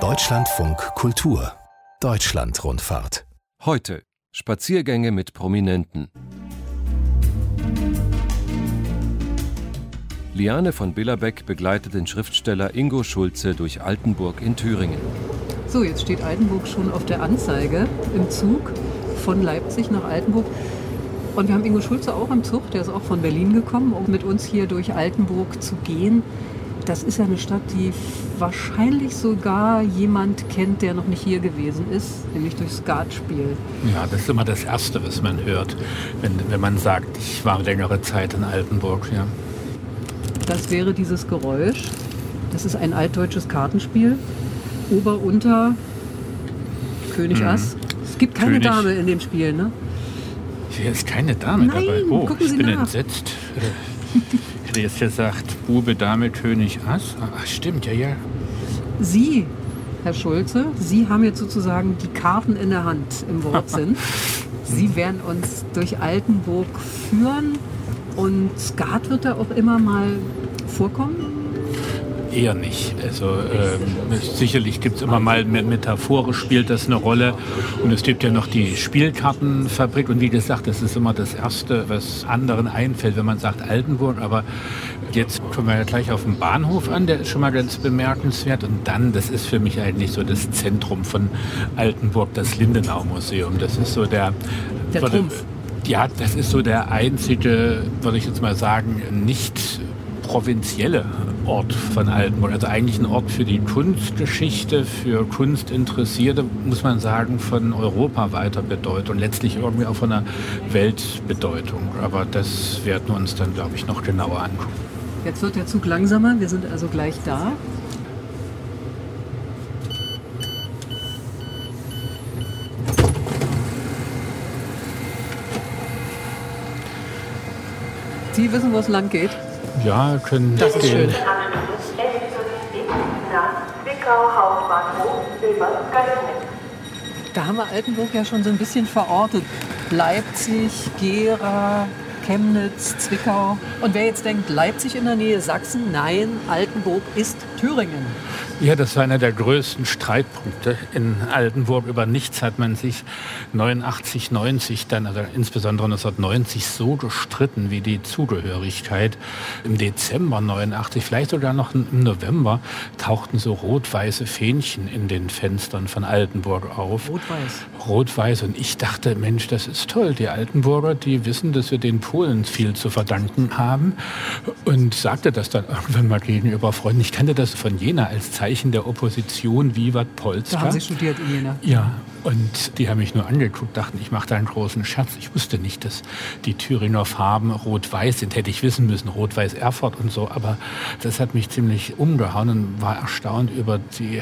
Deutschlandfunk Kultur Deutschlandrundfahrt Heute Spaziergänge mit Prominenten. Liane von Billerbeck begleitet den Schriftsteller Ingo Schulze durch Altenburg in Thüringen. So, jetzt steht Altenburg schon auf der Anzeige im Zug von Leipzig nach Altenburg. Und wir haben Ingo Schulze auch im Zug, der ist auch von Berlin gekommen, um mit uns hier durch Altenburg zu gehen. Das ist ja eine Stadt, die wahrscheinlich sogar jemand kennt, der noch nicht hier gewesen ist, nämlich durch Skatspiel. Ja, das ist immer das Erste, was man hört, wenn, wenn man sagt, ich war längere Zeit in Altenburg. Ja. Das wäre dieses Geräusch. Das ist ein altdeutsches Kartenspiel. Ober, Unter, König mhm. Ass. Es gibt keine König. Dame in dem Spiel, ne? Hier ist keine Dame Nein, dabei. Oh, gucken Sie ich bin nach. entsetzt. Hätte jetzt gesagt, Bube, Dame, König, Ass. Ach, stimmt, ja, ja. Sie, Herr Schulze, Sie haben jetzt sozusagen die Karten in der Hand im Wortsinn. Sie werden uns durch Altenburg führen und Skat wird da auch immer mal vorkommen? Eher nicht. Also ähm, sicherlich gibt es immer mal metaphorisch spielt das eine Rolle. Und es gibt ja noch die Spielkartenfabrik. Und wie gesagt, das ist immer das Erste, was anderen einfällt, wenn man sagt Altenburg. Aber jetzt kommen wir ja gleich auf den Bahnhof an, der ist schon mal ganz bemerkenswert. Und dann, das ist für mich eigentlich so das Zentrum von Altenburg, das Lindenau-Museum. Das ist so der... Der Trumpf. Ja, das ist so der einzige, würde ich jetzt mal sagen, nicht provinzielle Ort von Altenburg. Also eigentlich ein Ort für die Kunstgeschichte, für Kunstinteressierte, muss man sagen, von Europa weiter Bedeutung letztlich irgendwie auch von der Weltbedeutung. Aber das werden wir uns dann, glaube ich, noch genauer angucken. Jetzt wird der Zug langsamer, wir sind also gleich da. Sie wissen, wo es lang geht? Ja, können Das ist schön. Da haben wir Altenburg ja schon so ein bisschen verortet. Leipzig, Gera, Chemnitz, Zwickau. Und wer jetzt denkt, Leipzig in der Nähe Sachsen, nein, Altenburg ist Thüringen. Ja, das war einer der größten Streitpunkte in Altenburg. Über nichts hat man sich 89, 90 dann, also insbesondere 1990 so gestritten wie die Zugehörigkeit. Im Dezember 89, vielleicht sogar noch im November, tauchten so rot-weiße Fähnchen in den Fenstern von Altenburg auf. Rot-Weiß. Rot-weiß. Und ich dachte, Mensch, das ist toll. Die Altenburger, die wissen, dass wir den Polen viel zu verdanken haben. Und sagte das dann irgendwann mal gegenüber Freunden. Ich kannte das von Jena als Zeichen der Opposition, Vivat Polska. Da haben Sie studiert in Jena. Ja, und die haben mich nur angeguckt, dachten, ich mache da einen großen Scherz. Ich wusste nicht, dass die Thüringer Farben rot-weiß sind. Hätte ich wissen müssen, rot-weiß Erfurt und so. Aber das hat mich ziemlich umgehauen und war erstaunt über die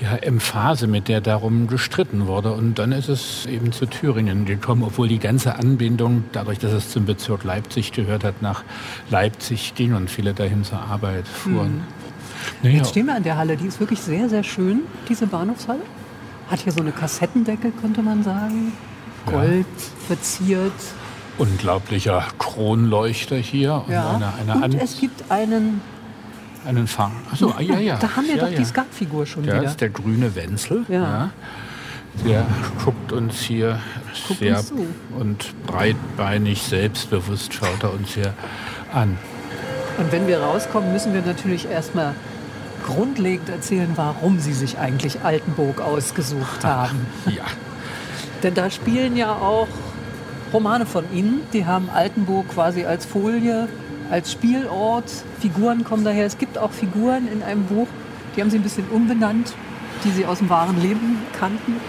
ja, Emphase, mit der darum gestritten wurde. Und dann ist es eben zu Thüringen gekommen, obwohl die ganze Anbindung, dadurch, dass es zum Bezirk Leipzig gehört hat, nach Leipzig ging und viele dahin zur Arbeit fuhren. Mhm. Naja, Jetzt stehen wir an der Halle, die ist wirklich sehr, sehr schön, diese Bahnhofshalle. Hat hier so eine Kassettendecke, könnte man sagen. Gold verziert. unglaublicher Kronleuchter hier und Ja. eine, eine Und es gibt einen. einen Fang. Achso, ah, ja, ja. Da haben wir ja, doch ja. die Skatfigur schon Der wieder. ist der grüne Wenzel. Ja. Der guckt uns hier Guckt sehr uns und breitbeinig, selbstbewusst schaut er uns hier an. Und wenn wir rauskommen, müssen wir natürlich erstmal grundlegend erzählen, warum sie sich eigentlich Altenburg ausgesucht haben. Ja, Denn da spielen ja auch Romane von Ihnen. Die haben Altenburg quasi als Folie, als Spielort. Figuren kommen daher. Es gibt auch Figuren in einem Buch, die haben Sie ein bisschen umbenannt, die Sie aus dem wahren Leben kannten.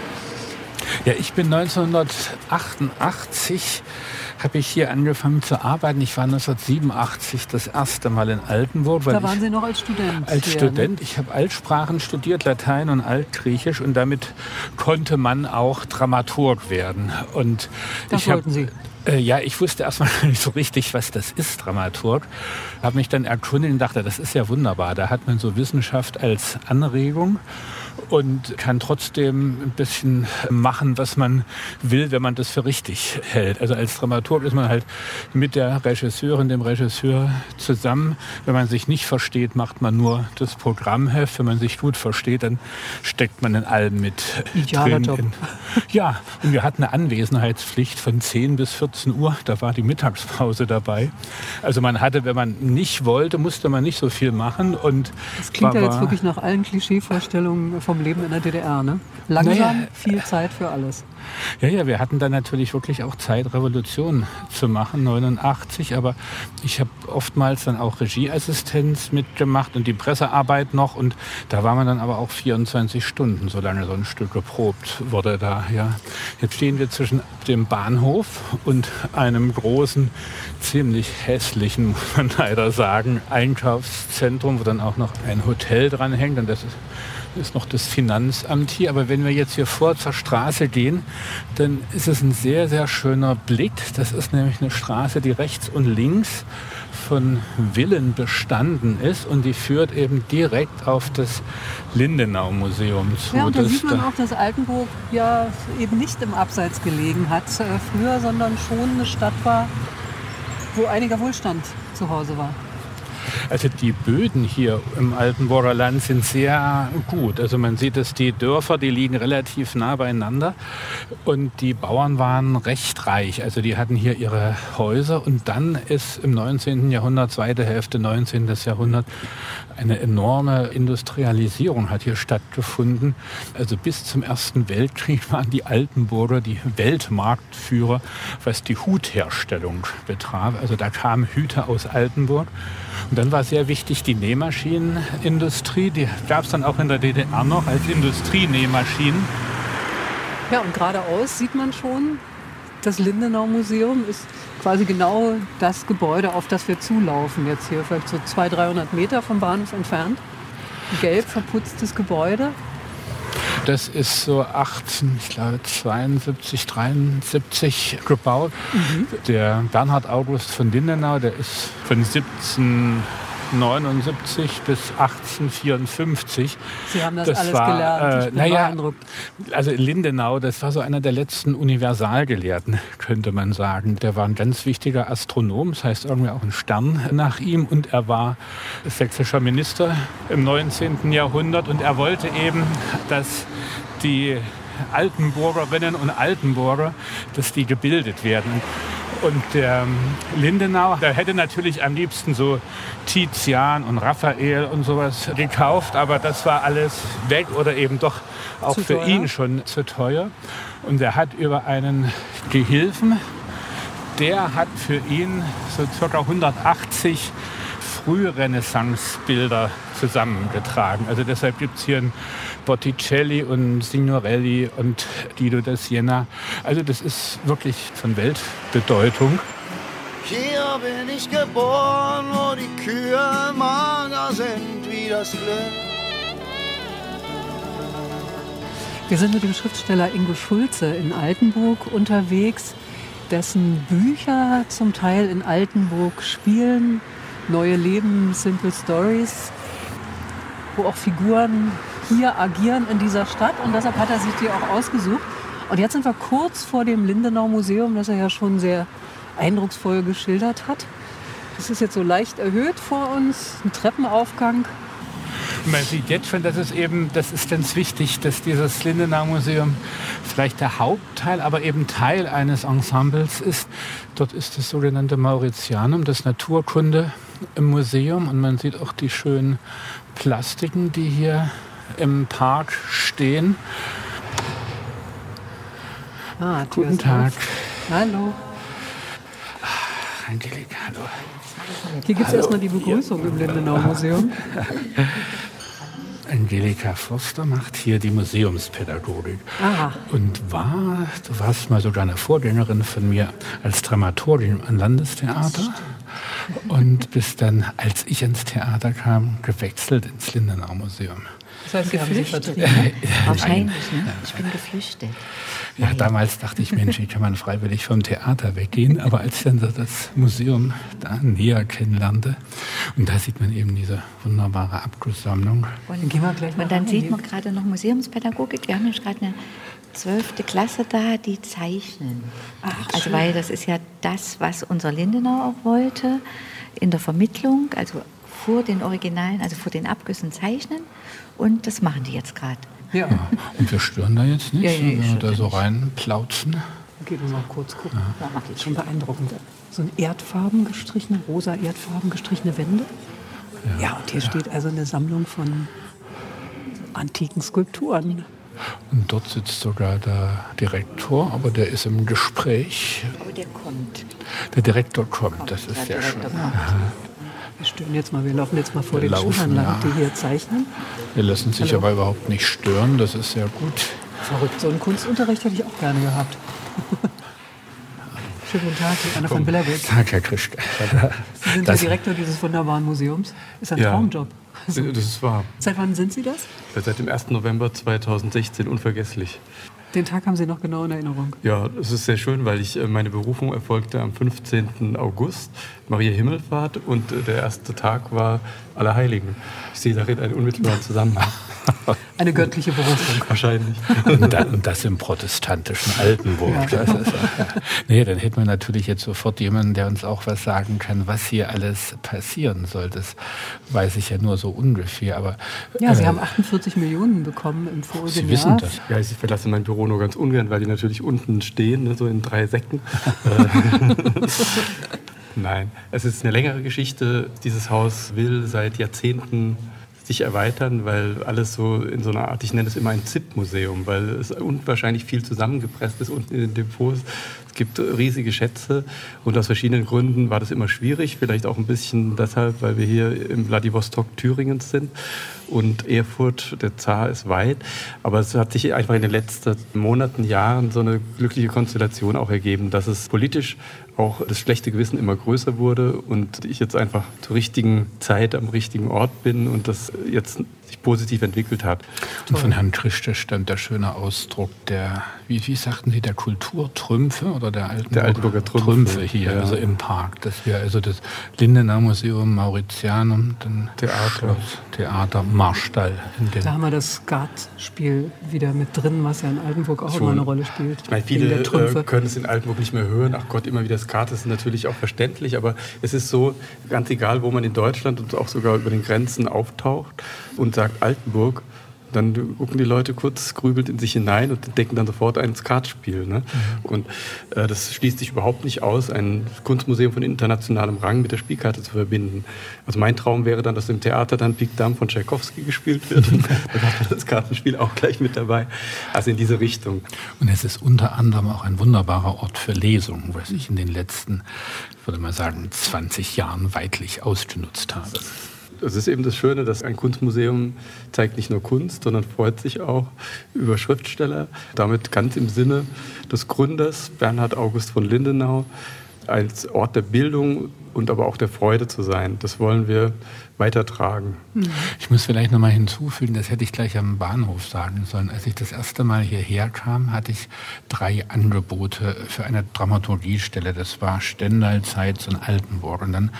ja ich bin 1988 habe ich hier angefangen zu arbeiten. Ich war 1987 das erste Mal in Altenburg. Da waren Sie noch als Student. Als hier, ne? Student, ich habe Altsprachen studiert, Latein und Altgriechisch und damit konnte man auch Dramaturg werden. Und Das ich hab, wollten Sie. Äh, ja, ich wusste erstmal nicht so richtig, was das ist, Dramaturg. Habe mich dann erkundigt und dachte, das ist ja wunderbar. Da hat man so Wissenschaft als Anregung. Und kann trotzdem ein bisschen machen, was man will, wenn man das für richtig hält. Also als Dramaturg ist man halt mit der Regisseurin, dem Regisseur zusammen. Wenn man sich nicht versteht, macht man nur das Programmheft. Wenn man sich gut versteht, dann steckt man in allem mit Idealer drin. Job. Ja, und wir hatten eine Anwesenheitspflicht von 10 bis 14 Uhr. Da war die Mittagspause dabei. Also man hatte, wenn man nicht wollte, musste man nicht so viel machen. Und Das klingt ja jetzt wirklich nach allen Klischeevorstellungen vom Leben in der DDR. Ne? Langsam, Naja. viel Zeit für alles. Ja, ja, wir hatten dann natürlich wirklich auch Zeit, Revolution zu machen, 89. Aber ich habe oftmals dann auch Regieassistenz mitgemacht und die Pressearbeit noch. Und da war man dann aber auch 24 Stunden, solange so ein Stück geprobt wurde da. Ja. Jetzt stehen wir zwischen dem Bahnhof und einem großen, ziemlich hässlichen, muss man leider sagen, Einkaufszentrum, wo dann auch noch ein Hotel dran hängt. Und das ist ist noch das Finanzamt hier. Aber wenn wir jetzt hier vor zur Straße gehen, dann ist es ein sehr, sehr schöner Blick. Das ist nämlich eine Straße, die rechts und links von Villen bestanden ist und die führt eben direkt auf das Lindenau-Museum zu. Ja, und da sieht man da- auch, dass Altenburg ja eben nicht im Abseits gelegen hat äh, früher, sondern schon eine Stadt war, wo einiger Wohlstand zu Hause war. Also die Böden hier im Altenburger Land sind sehr gut. Also man sieht, dass die Dörfer, die liegen relativ nah beieinander und die Bauern waren recht reich. Also die hatten hier ihre Häuser und dann ist im 19. Jahrhundert, zweite Hälfte 19. Jahrhundert, eine enorme Industrialisierung hat hier stattgefunden. Also bis zum Ersten Weltkrieg waren die Altenburger die Weltmarktführer, was die Hutherstellung betraf. Also da kamen Hüte aus Altenburg. Und dann war sehr wichtig die Nähmaschinenindustrie. Die gab es dann auch in der DDR noch als Industrienähmaschinen. Ja, und geradeaus sieht man schon, das Lindenau-Museum ist quasi genau das Gebäude, auf das wir zulaufen. Jetzt hier vielleicht so 200, 300 Meter vom Bahnhof entfernt. Gelb verputztes Gebäude. Das ist so 18, ich glaube 72, 73 gebaut. Der Bernhard August von Lindenau, der ist von 1779 bis 1854. Sie haben das, Das alles war, gelernt. äh, naja. Also Lindenau, das war so einer der letzten Universalgelehrten, könnte man sagen. Der war ein ganz wichtiger Astronom, das heißt irgendwie auch ein Stern nach ihm. Und er war sächsischer Minister im 19. Jahrhundert. Und er wollte eben, dass die Altenburgerinnen und Altenburger, dass die gebildet werden. Und der ähm, Lindenau, der hätte natürlich am liebsten so Tizian und Raphael und sowas gekauft, aber das war alles weg oder eben doch auch Zu für teuer? ihn schon zu teuer. Und er hat über einen Gehilfen, der hat für ihn so circa 180 Frührenaissance-Bilder zusammengetragen. Also deshalb gibt es hier ein Botticelli und Signorelli und Guido da Siena. Also das ist wirklich von Weltbedeutung. Hier bin ich geboren, wo die Kühe mager sind wie das Glück. Wir sind mit dem Schriftsteller Ingo Schulze in Altenburg unterwegs, dessen Bücher zum Teil in Altenburg spielen. Neue Leben, Simple Stories, wo auch Figuren hier agieren in dieser Stadt. Und deshalb hat er sich die auch ausgesucht. Und jetzt sind wir kurz vor dem Lindenau Museum, das er ja schon sehr eindrucksvoll geschildert hat. Das ist jetzt so leicht erhöht vor uns, ein Treppenaufgang. Man sieht jetzt schon, dass es eben, das ist ganz wichtig, dass dieses Lindenau-Museum vielleicht der Hauptteil, aber eben Teil eines Ensembles ist. Dort ist das sogenannte Mauritianum, das Naturkunde im Museum. Und man sieht auch die schönen Plastiken, die hier im Park stehen. Ah, Guten Tag. auf. Hallo. Angelika, hallo. Hier gibt es erstmal die Begrüßung im Lindenau Museum. Angelika Forster macht hier die Museumspädagogik. Aha. Und war, du warst mal sogar eine Vorgängerin von mir als Dramaturgin am Landestheater. und bis dann, als ich ins Theater kam, gewechselt ins Lindenau Museum. Das heißt, Sie haben sich Geflüchtet. vertrieben. Wahrscheinlich, ne? Ich bin geflüchtet. Ja, damals dachte ich, Mensch, wie kann man freiwillig vom Theater weggehen? Aber als ich dann das Museum da näher kennenlernte, und da sieht man eben diese wunderbare Abgusssammlung. Dann gehen wir gleich mal Und dann rein. sieht man gerade noch Museumspädagogik. Wir haben nämlich gerade eine zwölfte Klasse da, die zeichnen. also weil das ist ja das, was unser Lindenau auch wollte, in der Vermittlung, also vor den Originalen, also vor den Abgüssen zeichnen. Und das machen die jetzt gerade. Ja, Und wir stören da jetzt nicht, Ja, ja, ich wenn wir da so reinplauzen. geht uns mal kurz gucken. Ja, ich. Schon beeindruckend. So ein Erdfarben gestrichene, rosa Erdfarben gestrichene Wände. Ja, und hier steht also eine Sammlung von antiken Skulpturen. Und dort sitzt sogar der Direktor, aber der ist im Gespräch. Aber der kommt. Der Direktor kommt, das ist Der sehr schön. Wir stören jetzt mal, wir laufen jetzt mal vor Wir den laufen, Schülern lang, ja. die hier zeichnen. Wir lassen sich Hallo. aber überhaupt nicht stören, das ist sehr gut. Verrückt, so einen Kunstunterricht hätte ich auch gerne gehabt. Schönen guten Tag, Anna von Billerbeck. Tag, Herr Krischke. Sie sind Das- der Direktor dieses wunderbaren Museums. Ist ein Ja. Traumjob. Das ist wahr. Seit wann sind Sie das? Seit dem 1. November 2016 unvergesslich. Den Tag haben Sie noch genau in Erinnerung. Ja, es ist sehr schön, weil ich, äh, meine Berufung erfolgte am 15. August, Maria Himmelfahrt, und äh, der erste Tag war Allerheiligen. Ich sehe darin einen unmittelbaren Zusammenhang. Eine göttliche Berufung. Wahrscheinlich. Und, da, und das im protestantischen Altenburg. Ja. Das ist, ja. Nee, dann hätten wir natürlich jetzt sofort jemanden, der uns auch was sagen kann, was hier alles passieren soll. Das weiß ich ja nur so ungefähr. Aber Ja, Sie äh, haben 48 Millionen bekommen im vorigen Sie Jahr. wissen das. Ja, ich verlasse mein Büro nur ganz ungern, weil die natürlich unten stehen, ne, so in drei Säcken. Nein, es ist eine längere Geschichte. Dieses Haus will seit Jahrzehnten sich erweitern, weil alles so in so einer Art, ich nenne es immer ein ZIP-Museum, weil es unwahrscheinlich viel zusammengepresst ist unten in den Depots. Gibt riesige Schätze und aus verschiedenen Gründen war das immer schwierig. Vielleicht auch ein bisschen deshalb, weil wir hier im Vladivostok Thüringens sind und Erfurt, der Zar ist weit. Aber es hat sich einfach in den letzten Monaten, Jahren so eine glückliche Konstellation auch ergeben, dass es politisch auch das schlechte Gewissen immer größer wurde und ich jetzt einfach zur richtigen Zeit am richtigen Ort bin und das jetzt sich positiv entwickelt hat. Und von Herrn Trichter stammt der schöne Ausdruck der, wie, wie sagten Sie, der Kulturtrümpfe oder der Altenburger, Der Altenburger Trümpfe, hier, ja. also im Park. Das wäre also das Lindenau Museum, Mauritianum, dann Theater. Theater, Marstall. In den Da haben wir das Skatspiel wieder mit drin, was ja in Altenburg auch immer eine Rolle spielt. Ich meine, viele der Trümpfe. äh, können es in Altenburg nicht mehr hören. Ach Gott, immer wieder Skat ist natürlich auch verständlich, aber es ist so, ganz egal, wo man in Deutschland und auch sogar über den Grenzen auftaucht und sagt Altenburg, dann gucken die Leute kurz grübelt in sich hinein und entdecken dann sofort ein Skatspiel. Ne? Und äh, das schließt sich überhaupt nicht aus, ein Kunstmuseum von internationalem Rang mit der Spielkarte zu verbinden. Also mein Traum wäre dann, dass im Theater dann Pik Dam von Tchaikovsky gespielt wird und dann hat man das Kartenspiel auch gleich mit dabei. Also in diese Richtung. Und es ist unter anderem auch ein wunderbarer Ort für Lesungen, was ich in den letzten, ich würde mal sagen, 20 Jahren weitlich ausgenutzt habe. Es ist eben das Schöne, dass ein Kunstmuseum zeigt nicht nur Kunst, sondern freut sich auch über Schriftsteller. Damit ganz im Sinne des Gründers Bernhard August von Lindenau als Ort der Bildung und aber auch der Freude zu sein. Das wollen wir weitertragen. Ich muss vielleicht noch mal hinzufügen, das hätte ich gleich am Bahnhof sagen sollen. Als ich das erste Mal hierher kam, hatte ich drei Angebote für eine Dramaturgiestelle. Das war Stendal, Zeitz und Altenburg. Und dann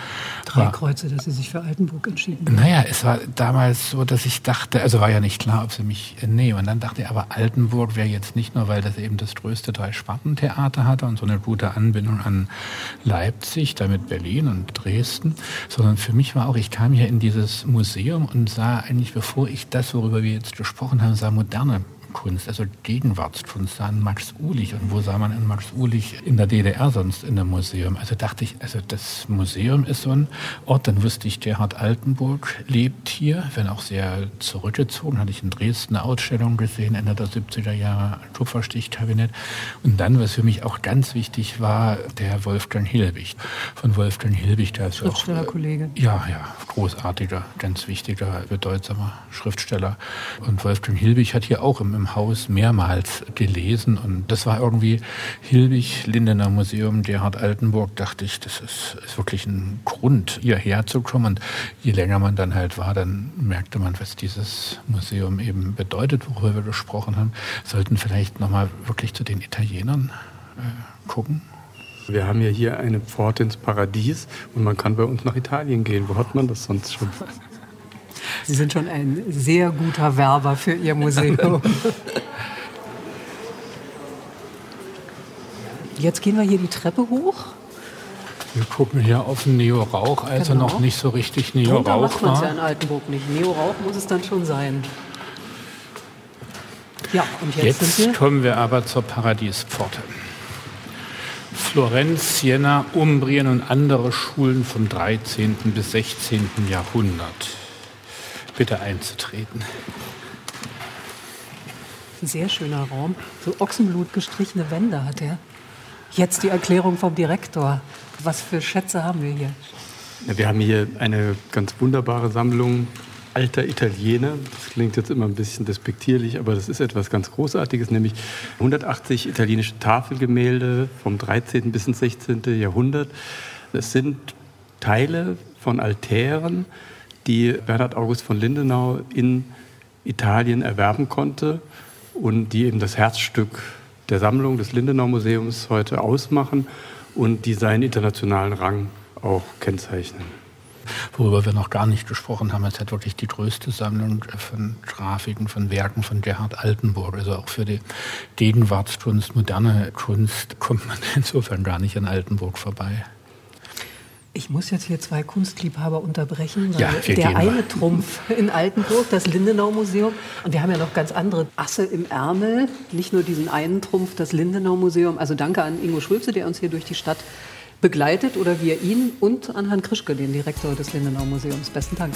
Drei war, Kreuze, dass Sie sich für Altenburg entschieden haben. naja, es war damals so, dass ich dachte, also war ja nicht klar, ob sie mich äh, nehmen. Und dann dachte ich, aber Altenburg wäre jetzt nicht nur, weil das eben das größte Drei-Sparten-Theater hatte und so eine gute Anbindung an Leipzig, damit Berlin und Dresden, sondern für mich war auch, ich kam hier in dieses Museum und sah eigentlich, bevor ich das, worüber wir jetzt gesprochen haben, sah moderne Kunst, also Gegenwartskunst, sah an Max Ulich. Und wo sah man in Max Ulich in der DDR sonst in einem Museum? Also dachte ich, also das Museum ist so ein Ort. Dann wusste ich, Gerhard Altenburg lebt hier, wenn auch sehr zurückgezogen. Hatte ich in Dresden eine Ausstellung gesehen, Ende der 70er Jahre, Kupferstichkabinett. Und dann, was für mich auch ganz wichtig war, der Wolfgang Hilbig. Von Wolfgang Hilbig, der ist auch Schriftstellerkollege. ja, ja, großartiger, ganz wichtiger, bedeutsamer Schriftsteller. Und Wolfgang Hilbig hat hier auch im, im Haus mehrmals gelesen und das war irgendwie Hilbig, Lindener Museum, Gerhard Altenburg, dachte ich, das ist, ist wirklich ein Grund, hierher zu kommen. Und je länger man dann halt war, dann merkte man, was dieses Museum eben bedeutet, worüber wir gesprochen haben. Sollten vielleicht nochmal wirklich zu den Italienern äh, gucken. Wir haben ja hier eine Pforte ins Paradies und man kann bei uns nach Italien gehen. Wo hat man das sonst schon? Sie sind schon ein sehr guter Werber für Ihr Museum. Jetzt gehen wir hier die Treppe hoch. Wir gucken hier auf den Neo-Rauch, als genau. noch nicht so richtig Neo-Rauch macht man es ja in Altenburg nicht. Neo-Rauch muss es dann schon sein. Ja, und jetzt, jetzt kommen wir aber zur Paradiespforte. Florenz, Siena, Umbrien und andere Schulen vom 13. bis 16. Jahrhundert. Bitte einzutreten. Ein sehr schöner Raum. So Ochsenblut gestrichene Wände hat er. Jetzt die Erklärung vom Direktor. Was für Schätze haben wir hier? Ja, wir haben hier eine ganz wunderbare Sammlung alter Italiener. Das klingt jetzt immer ein bisschen despektierlich, aber das ist etwas ganz Großartiges, nämlich 180 italienische Tafelgemälde vom 13. bis ins 16. Jahrhundert. Das sind Teile von Altären, die Bernhard August von Lindenau in Italien erwerben konnte und die eben das Herzstück der Sammlung des Lindenau Museums heute ausmachen und die seinen internationalen Rang auch kennzeichnen worüber wir noch gar nicht gesprochen haben. Es hat wirklich die größte Sammlung von Grafiken, von Werken von Gerhard Altenburg. Also auch für die Gegenwartskunst, moderne Kunst kommt man insofern gar nicht an Altenburg vorbei. Ich muss jetzt hier zwei Kunstliebhaber unterbrechen. Ja, der eine mal. Trumpf in Altenburg, das Lindenau-Museum. Und wir haben ja noch ganz andere Asse im Ärmel. Nicht nur diesen einen Trumpf, das Lindenau-Museum. Also danke an Ingo Schulze, der uns hier durch die Stadt begleitet oder wir ihn und an Herrn Krischke, den Direktor des Lindenau Museums. Besten Dank.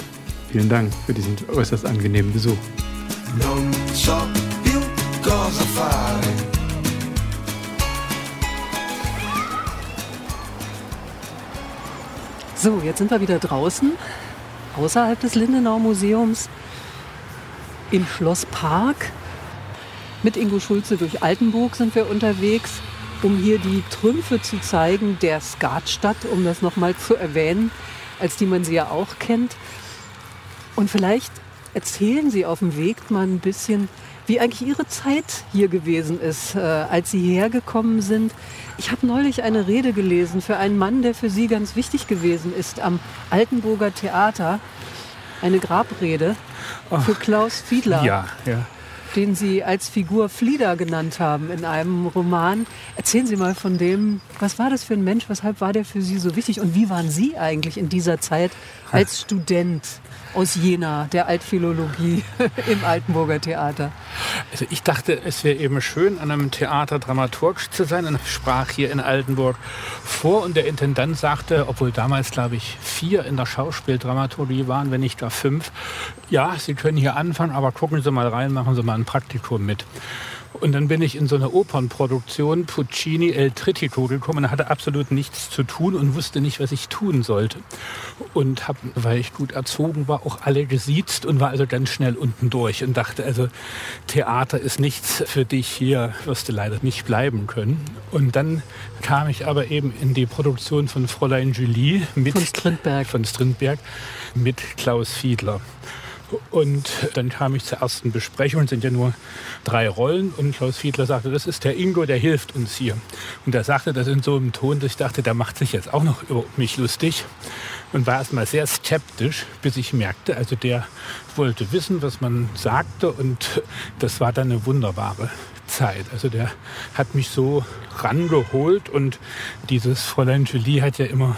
Vielen Dank für diesen äußerst angenehmen Besuch. So, jetzt sind wir wieder draußen, außerhalb des Lindenau Museums, im Schloss Park. Mit Ingo Schulze durch Altenburg sind wir unterwegs um hier die Trümpfe zu zeigen der Skatstadt, um das nochmal zu erwähnen, als die man sie ja auch kennt. Und vielleicht erzählen Sie auf dem Weg mal ein bisschen, wie eigentlich Ihre Zeit hier gewesen ist, äh, als Sie hierher gekommen sind. Ich habe neulich eine Rede gelesen für einen Mann, der für Sie ganz wichtig gewesen ist, am Altenburger Theater. Eine Grabrede für Klaus Fiedler. Ja, ja den Sie als Figur Flieder genannt haben in einem Roman. Erzählen Sie mal von dem, was war das für ein Mensch, weshalb war der für Sie so wichtig und wie waren Sie eigentlich in dieser Zeit als Student? aus Jena, der Altphilologie im Altenburger Theater? Also ich dachte, es wäre eben schön, an einem Theater dramaturgisch zu sein und sprach hier in Altenburg vor und der Intendant sagte, obwohl damals, glaube ich, vier in der Schauspieldramaturgie waren, wenn nicht gar fünf, ja, Sie können hier anfangen, aber gucken Sie mal rein, machen Sie mal ein Praktikum mit. Und dann bin ich in so eine Opernproduktion Puccini El Trittico gekommen, hatte absolut nichts zu tun und wusste nicht, was ich tun sollte. Und habe, weil ich gut erzogen war, auch alle gesiezt und war also ganz schnell unten durch und dachte, also Theater ist nichts für dich, hier wirst du leider nicht bleiben können. Und dann kam ich aber eben in die Produktion von Fräulein Julie mit von Strindberg, von Strindberg mit Klaus Fiedler. Und dann kam ich zur ersten Besprechung, es sind ja nur drei Rollen. Und Klaus Fiedler sagte, das ist der Ingo, der hilft uns hier. Und er sagte das in so einem Ton, dass ich dachte, der macht sich jetzt auch noch über mich lustig. Und war erstmal sehr skeptisch, bis ich merkte, also der wollte wissen, was man sagte. Und das war dann eine wunderbare Zeit. Also der hat mich so rangeholt und dieses Fräulein Julie hat ja immer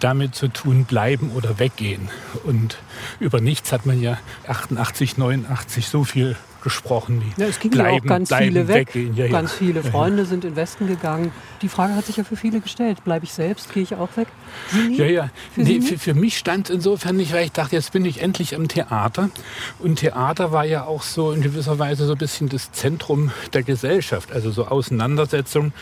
damit zu tun, bleiben oder weggehen. Und über nichts hat man ja 88, 89 so viel gesprochen. Die ja, es ging bleiben, ja auch ganz viele weg. Ja, ganz viele Freunde sind in Westen gegangen. Die Frage hat sich ja für viele gestellt. Bleibe ich selbst? Gehe ich auch weg? Sie? Ja, ja. Für, nee, für, für, mich stand es insofern nicht, weil ich dachte, jetzt bin ich endlich am Theater. Und Theater war ja auch so in gewisser Weise so ein bisschen das Zentrum der Gesellschaft. Also so Auseinandersetzungen,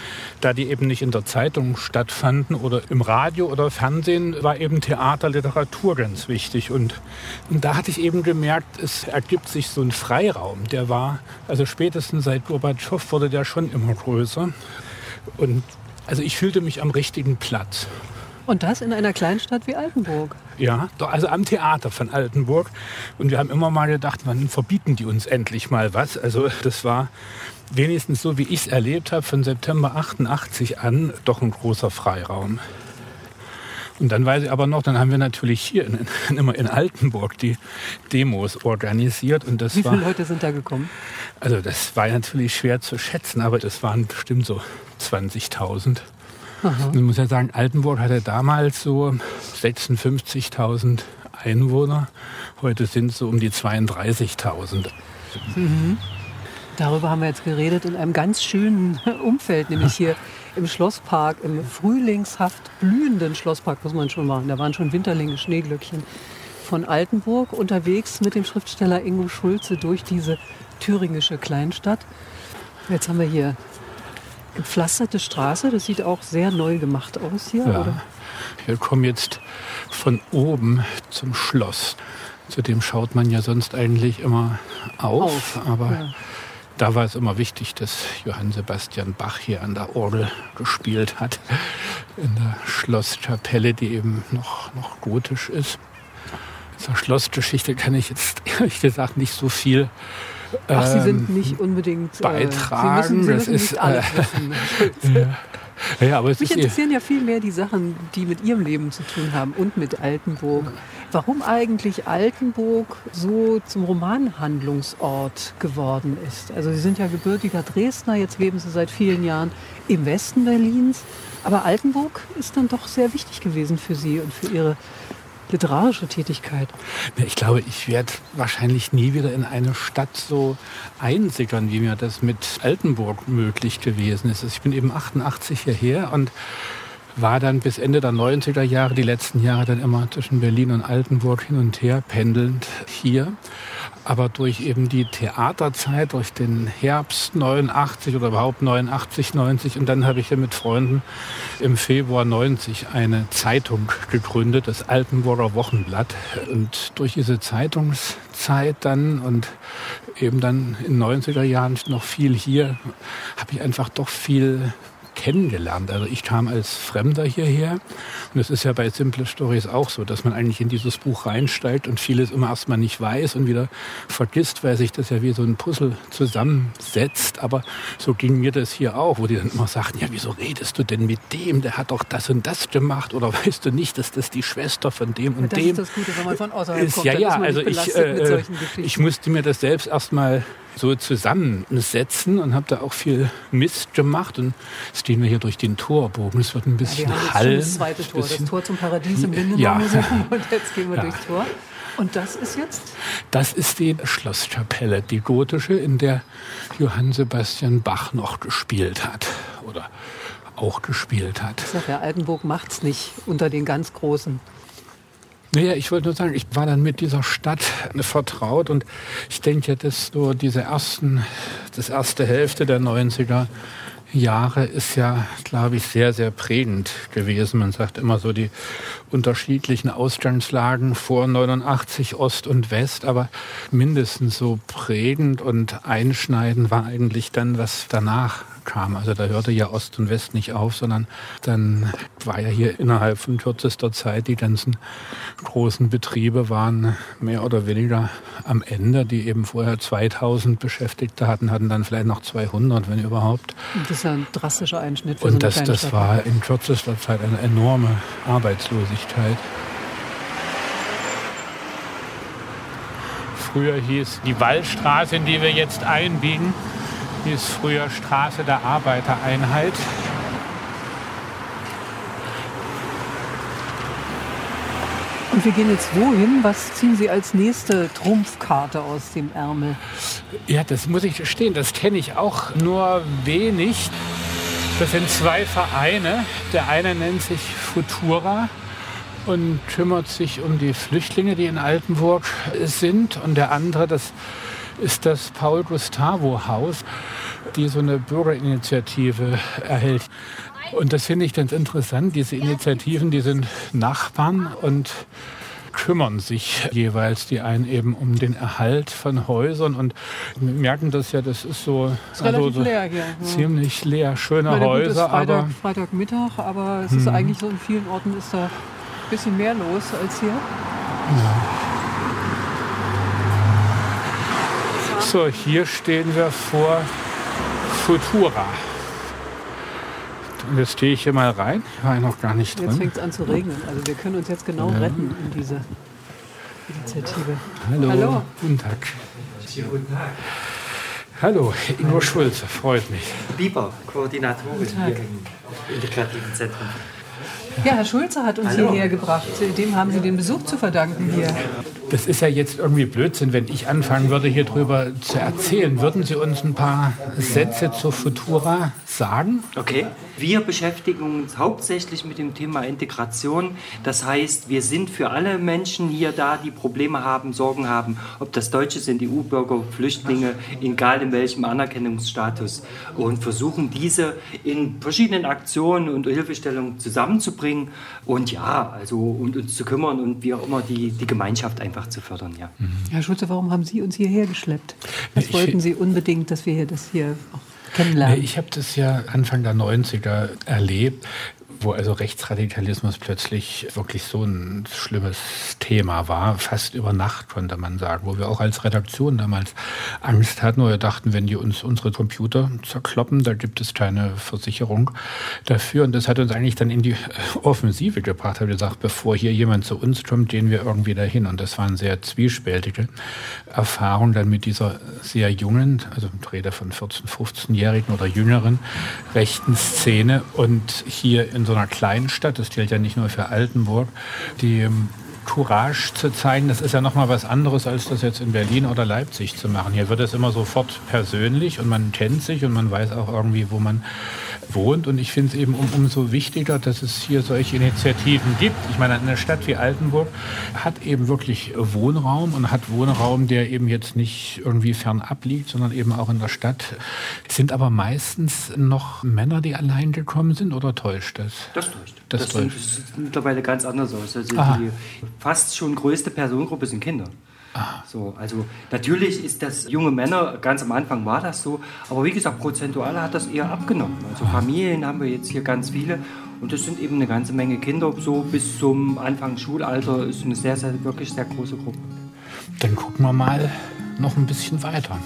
da die eben nicht in der Zeitung stattfanden oder im Radio oder Fernsehen, war eben Theater, Literatur ganz wichtig. Und, und da hatte ich eben gemerkt, es ergibt sich so ein Freiraum, der war, also spätestens seit Gorbatschow wurde der schon immer größer. Und also ich fühlte mich am richtigen Platz. Und das in einer Kleinstadt wie Altenburg. Ja, also am Theater von Altenburg. Und wir haben immer mal gedacht, wann verbieten die uns endlich mal was? Also das war wenigstens so, wie ich es erlebt habe, von September 88 an doch ein großer Freiraum. Und dann weiß ich aber noch, dann haben wir natürlich hier in, in, immer in Altenburg die Demos organisiert. Und das Wie viele war, Leute sind da gekommen? Also das war natürlich schwer zu schätzen, aber das waren bestimmt so 20.000. Ich muss ja sagen, Altenburg hatte damals so 56.000 Einwohner. Heute sind es so um die 32.000. Darüber haben wir jetzt geredet in einem ganz schönen Umfeld, nämlich hier im Schlosspark, im frühlingshaft blühenden Schlosspark, muss man schon machen. Da waren schon Winterlinge, Schneeglöckchen von Altenburg unterwegs mit dem Schriftsteller Ingo Schulze durch diese thüringische Kleinstadt. Jetzt haben wir hier gepflasterte Straße. Das sieht auch sehr neu gemacht aus hier. Ja. Oder? Wir kommen jetzt von oben zum Schloss. Zu dem schaut man ja sonst eigentlich immer auf, Auf, aber ja. Da war es immer wichtig, dass Johann Sebastian Bach hier an der Orgel gespielt hat, in der Schlosskapelle, die eben noch, noch gotisch ist. Zur Schlossgeschichte kann ich jetzt ehrlich gesagt nicht so viel Ach, Sie ähm, sind nicht unbedingt beitragen. Äh, Sie müssen, Sie Das müssen ist, nicht alles äh, wissen. Ja, aber es Mich ist interessieren ja viel mehr die Sachen, die mit Ihrem Leben zu tun haben und mit Altenburg. Warum eigentlich Altenburg so zum Romanhandlungsort geworden ist. Also Sie sind ja gebürtiger Dresdner, jetzt leben Sie seit vielen Jahren im Westen Berlins. Aber Altenburg ist dann doch sehr wichtig gewesen für Sie und für Ihre literarische Tätigkeit. Ich glaube, ich werde wahrscheinlich nie wieder in eine Stadt so einsickern, wie mir das mit Altenburg möglich gewesen ist. Ich bin eben 88 hierher und war dann bis Ende der 90er Jahre, die letzten Jahre dann immer zwischen Berlin und Altenburg hin und her pendelnd hier. Aber durch eben die Theaterzeit, durch den Herbst 89 oder überhaupt 89, 90 und dann habe ich ja mit Freunden im Februar 90 eine Zeitung gegründet, das Altenburger Wochenblatt. Und durch diese Zeitungszeit dann und eben dann in den 90er Jahren noch viel hier, habe ich einfach doch viel kennengelernt. Also ich kam als Fremder hierher und es ist ja bei Simple Stories auch so, dass man eigentlich in dieses Buch reinsteigt und vieles immer erstmal nicht weiß und wieder vergisst, weil sich das ja wie so ein Puzzle zusammensetzt. Aber so ging mir das hier auch, wo die dann immer sagten, ja, wieso redest du denn mit dem? Der hat doch das und das gemacht oder weißt du nicht, dass das die Schwester von dem und das dem ist das Gute, wenn man von außerhalb ist. kommt. Ja, ja, ist man also ich, äh, solchen Geschichten. ich musste mir das selbst erstmal so zusammensetzen und habe da auch viel Mist gemacht. Und jetzt gehen wir hier durch den Torbogen. Es wird ein Ja, bisschen wir jetzt schon hallen. das zweite Tor, das bisschen- Tor zum Paradies im Lindenau Ja. Museum. Und jetzt gehen wir Ja. durchs Tor. Und das ist jetzt? Das ist die Schlosskapelle, die gotische, in der Johann Sebastian Bach noch gespielt hat. Oder auch gespielt hat. Ich sag ja, Altenburg macht's nicht unter den ganz Großen. Naja, ich wollte nur sagen, ich war dann mit dieser Stadt vertraut und ich denke, dass so diese ersten, das erste Hälfte der 90er Jahre ist ja, glaube ich, sehr, sehr prägend gewesen. Man sagt immer so die unterschiedlichen Ausgangslagen vor 89 Ost und West, aber mindestens so prägend und einschneidend war eigentlich dann, was danach kam. Also da hörte ja Ost und West nicht auf, sondern dann war ja hier innerhalb von kürzester Zeit die ganzen großen Betriebe waren mehr oder weniger am Ende, die eben vorher 2000 Beschäftigte hatten, hatten dann vielleicht noch 200, wenn überhaupt. Und das ist ja ein drastischer Einschnitt für so Und eine das, das Stadt. war in kürzester Zeit eine enorme Arbeitslosigkeit. Früher hieß die Wallstraße, in die wir jetzt einbiegen, hieß früher Straße der Arbeitereinheit. Und wir gehen jetzt wohin? Was ziehen Sie als nächste Trumpfkarte aus dem Ärmel? Ja, das muss ich gestehen, das kenne ich auch nur wenig. Das sind zwei Vereine. Der eine nennt sich Futura und kümmert sich um die Flüchtlinge, die in Altenburg sind. Und der andere, das ist das Paul-Gustavo-Haus, die so eine Bürgerinitiative erhält. Und das finde ich ganz interessant. Diese Initiativen, die sind Nachbarn und kümmern sich jeweils die einen eben um den Erhalt von Häusern und wir merken das ja, das ist so, ist also so leer ja. ziemlich leer, schöne meine, Häuser. Freitag, aber Freitagmittag, aber es ist hm. eigentlich so in vielen Orten ist da ein bisschen mehr los als hier. Ja. So, hier stehen wir vor Futura. Und jetzt stehe ich hier mal rein. Ich war ja noch gar nicht drin. Jetzt fängt es an zu regnen. Also wir können uns jetzt genau ja. retten in diese Initiative. Hallo. Hallo. Guten Tag. Guten Tag. Hallo, Ingo Schulze, freut mich. Bieber, Koordinatorin hier im Integrativen Zentrum. Ja, Herr Schulze hat uns Hallo. hierher gebracht. Dem haben Sie den Besuch zu verdanken hier. Das ist ja jetzt irgendwie Blödsinn, wenn ich anfangen würde, hier drüber zu erzählen. Würden Sie uns ein paar Sätze zur Futura sagen? Okay. Wir beschäftigen uns hauptsächlich mit dem Thema Integration. Das heißt, wir sind für alle Menschen hier da, die Probleme haben, Sorgen haben, ob das Deutsche sind, EU-Bürger, Flüchtlinge, egal in welchem Anerkennungsstatus. Und versuchen diese in verschiedenen Aktionen und Hilfestellungen zusammenzubringen und ja, also und uns zu kümmern und wie auch immer die, die Gemeinschaft einfach zu fördern. Ja. Herr Schulze, warum haben Sie uns hierher geschleppt? Was wollten Sie unbedingt, dass wir hier das hier auch kennenlernen? Ich habe das ja Anfang der 90er erlebt, wo also Rechtsradikalismus plötzlich wirklich so ein schlimmes Thema war, fast über Nacht konnte man sagen, wo wir auch als Redaktion damals Angst hatten, oder dachten, wenn die uns unsere Computer zerkloppen, da gibt es keine Versicherung dafür. Und das hat uns eigentlich dann in die Offensive gebracht, haben gesagt, bevor hier jemand zu uns kommt, gehen wir irgendwie dahin. Und das waren sehr zwiespältige Erfahrungen dann mit dieser sehr jungen, also ich rede von 14-, 15-Jährigen oder jüngeren rechten Szene und hier in so einer kleinen Stadt, das gilt ja nicht nur für Altenburg, die ähm, Courage zu zeigen, das ist ja nochmal was anderes, als das jetzt in Berlin oder Leipzig zu machen. Hier wird es immer sofort persönlich und man kennt sich und man weiß auch irgendwie, wo man wohnt. Und ich finde es eben um, umso wichtiger, dass es hier solche Initiativen gibt. Ich meine, eine Stadt wie Altenburg hat eben wirklich Wohnraum und hat Wohnraum, der eben jetzt nicht irgendwie fernab liegt, sondern eben auch in der Stadt. Sind aber meistens noch Männer, die allein gekommen sind oder täuscht das? Das täuscht. Das, das täuscht. sieht mittlerweile ganz anders aus. Also die fast schon größte Personengruppe sind Kinder. So, also natürlich ist das junge Männer, ganz am Anfang war das so, aber wie gesagt, prozentual hat das eher abgenommen. Also Familien haben wir jetzt hier ganz viele und das sind eben eine ganze Menge Kinder, so bis zum Anfang Schulalter ist eine sehr, sehr, wirklich sehr große Gruppe. Dann gucken wir mal noch ein bisschen weiter.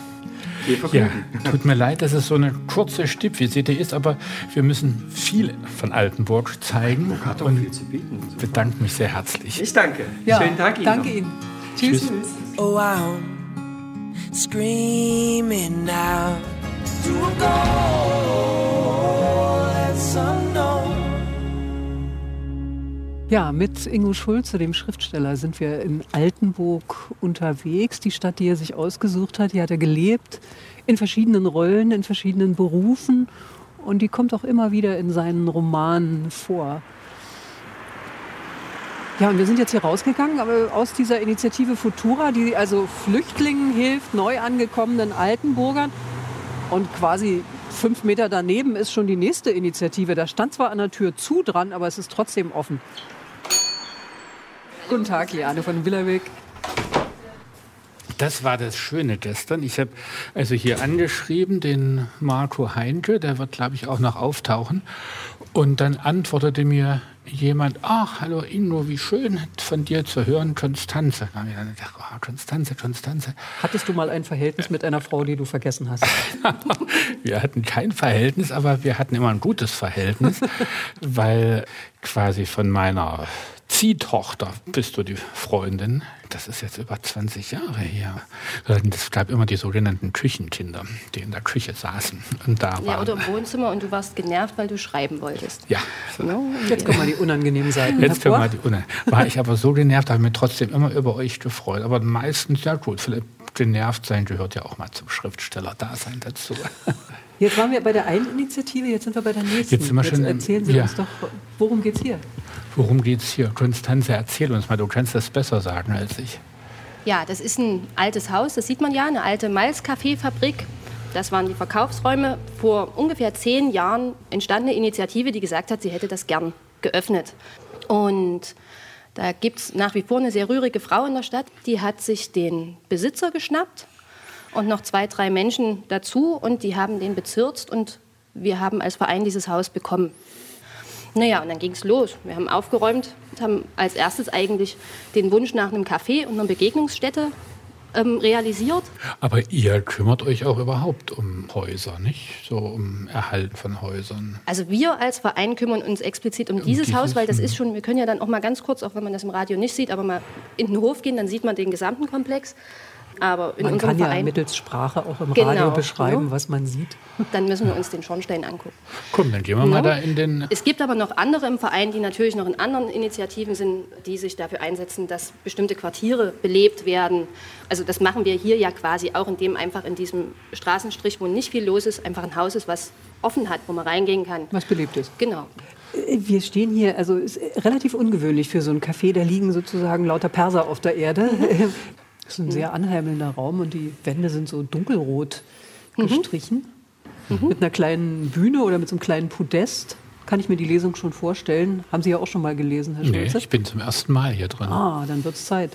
Ja, tut mir leid, dass es so eine kurze Stippvisite ist, aber wir müssen viel von Altenburg zeigen. Und bedanke mich sehr herzlich. Ich danke. Ja, Schönen Tag Ihnen. Danke Ihnen. Tschüss. Oh, I'm screaming now to a goal that's unknown. Ja, mit Ingo Schulze, dem Schriftsteller, sind wir in Altenburg unterwegs. Die Stadt, die er sich ausgesucht hat, die hat er gelebt in verschiedenen Rollen, in verschiedenen Berufen. Und die kommt auch immer wieder in seinen Romanen vor. Ja, und wir sind jetzt hier rausgegangen, aber aus dieser Initiative Futura, die also Flüchtlingen hilft, neu angekommenen Altenburgern. Und quasi fünf Meter daneben ist schon die nächste Initiative. Da stand zwar an der Tür zu dran, aber es ist trotzdem offen. Guten Tag, Liane von Willerweg. Das war das Schöne gestern. Ich habe also hier angeschrieben den Marco Heinke, der wird, glaube ich, auch noch auftauchen. Und dann antwortete mir jemand, ach, hallo Ingo, wie schön von dir zu hören, Konstanze. Da habe ich dann gedacht, oh, Konstanze, Konstanze. Hattest du mal ein Verhältnis mit einer Frau, die du vergessen hast? wir hatten kein Verhältnis, aber wir hatten immer ein gutes Verhältnis, weil quasi von meiner Ziehtochter bist du die Freundin. Das ist jetzt über 20 Jahre her. Es gab immer die sogenannten Küchenkinder, die in der Küche saßen und da waren. Ja, oder im Wohnzimmer und du warst genervt, weil du schreiben wolltest. Ja. So. No, jetzt kommen mal die unangenehmen Seiten Jetzt kommen mal die unangenehmen. War ich aber so genervt, habe mich trotzdem immer über euch gefreut. Aber meistens, ja gut, vielleicht genervt sein gehört ja auch mal zum Schriftsteller-Dasein dazu. Jetzt waren wir bei der einen Initiative, jetzt sind wir bei der nächsten. Jetzt, sind wir schon jetzt erzählen Sie ja. uns doch, worum geht es hier? Worum geht es hier? Konstanze, erzähl uns mal, du kannst das besser sagen als ich. Ja, das ist ein altes Haus, das sieht man ja, eine alte Malzkaffeefabrik. Das waren die Verkaufsräume. Vor ungefähr zehn Jahren entstand eine Initiative, die gesagt hat, sie hätte das gern geöffnet. Und Da gibt es nach wie vor eine sehr rührige Frau in der Stadt, die hat sich den Besitzer geschnappt und noch zwei, drei Menschen dazu und die haben den bezirzt und wir haben als Verein dieses Haus bekommen. Naja, und dann ging es los. Wir haben aufgeräumt, haben als erstes eigentlich den Wunsch nach einem Café und einer Begegnungsstätte ähm, realisiert. Aber ihr kümmert euch auch überhaupt um Häuser, nicht? So um Erhalt von Häusern. Also wir als Verein kümmern uns explizit um, um dieses, dieses, Haus, weil das ist schon, wir können ja dann auch mal ganz kurz, auch wenn man das im Radio nicht sieht, aber mal in den Hof gehen, dann sieht man den gesamten Komplex. Aber in man unserem kann ja Verein, mittels Sprache auch im Genau, Radio beschreiben, ja. was man sieht. dann müssen wir uns den Schornstein angucken. Komm, dann gehen wir mal Ja. da in den. Es gibt aber noch andere im Verein, die natürlich noch in anderen Initiativen sind, die sich dafür einsetzen, dass bestimmte Quartiere belebt werden. Also das machen wir hier ja quasi auch, indem einfach in diesem Straßenstrich, wo nicht viel los ist, einfach ein Haus ist, was offen hat, wo man reingehen kann. Was belebt ist. Genau. Wir stehen hier, also ist relativ ungewöhnlich für so ein Café, da liegen sozusagen lauter Perser auf der Erde. Das ist ein sehr anheimelnder Raum und die Wände sind so dunkelrot gestrichen. Mit einer kleinen Bühne oder mit so einem kleinen Podest. Kann ich mir die Lesung schon vorstellen. Haben Sie ja auch schon mal gelesen, Herr Nee, Schulze? ich bin zum ersten Mal hier drin. Ah, dann wird es Zeit.